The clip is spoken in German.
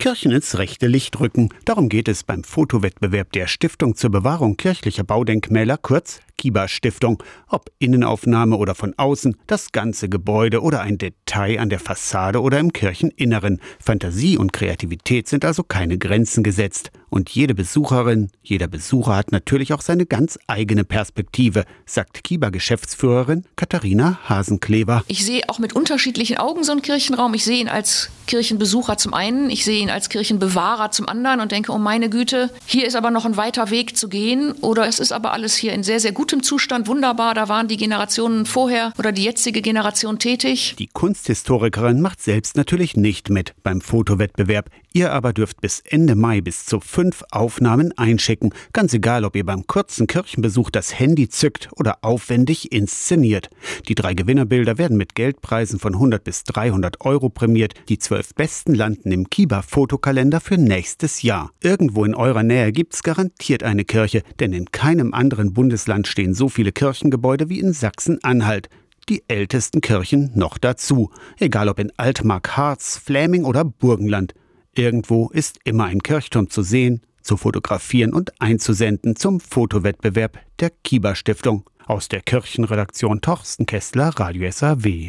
Kirchen ins rechte Licht rücken. Darum geht es beim Fotowettbewerb der Stiftung zur Bewahrung kirchlicher Baudenkmäler, kurz Kiba Stiftung. Ob Innenaufnahme oder von außen, das ganze Gebäude oder ein Detail an der Fassade oder im Kircheninneren. Fantasie und Kreativität sind also keine Grenzen gesetzt. Und jede Besucherin, jeder Besucher hat natürlich auch seine ganz eigene Perspektive, sagt Kiba-Geschäftsführerin Katharina Hasenklever. Ich sehe auch mit unterschiedlichen Augen so einen Kirchenraum. Ich sehe ihn als Kirchenbesucher zum einen, ich sehe ihn als Kirchenbewahrer zum anderen und denke, oh meine Güte, hier ist aber noch ein weiter Weg zu gehen oder es ist aber alles hier in sehr, sehr gutem Zustand, wunderbar, da waren die Generationen vorher oder die jetzige Generation tätig. Die Kunsthistorikerin macht selbst natürlich nicht mit beim Fotowettbewerb. Ihr aber dürft bis Ende Mai bis zu fünf Aufnahmen einschicken. Ganz egal, ob ihr beim kurzen Kirchenbesuch das Handy zückt oder aufwendig inszeniert. Die drei Gewinnerbilder werden mit Geldpreisen von 100 bis 300 Euro prämiert. Die zwölf besten landen im Kiba-Fotokalender für nächstes Jahr. Irgendwo in eurer Nähe gibt's garantiert eine Kirche, denn in keinem anderen Bundesland stehen so viele Kirchengebäude wie in Sachsen-Anhalt die ältesten Kirchen noch dazu, egal ob in Altmark, Harz, Fläming oder Burgenland. Irgendwo ist immer ein Kirchturm zu sehen, zu fotografieren und einzusenden zum Fotowettbewerb der Kieber Stiftung. Aus der Kirchenredaktion Torsten Kessler, Radio SAW.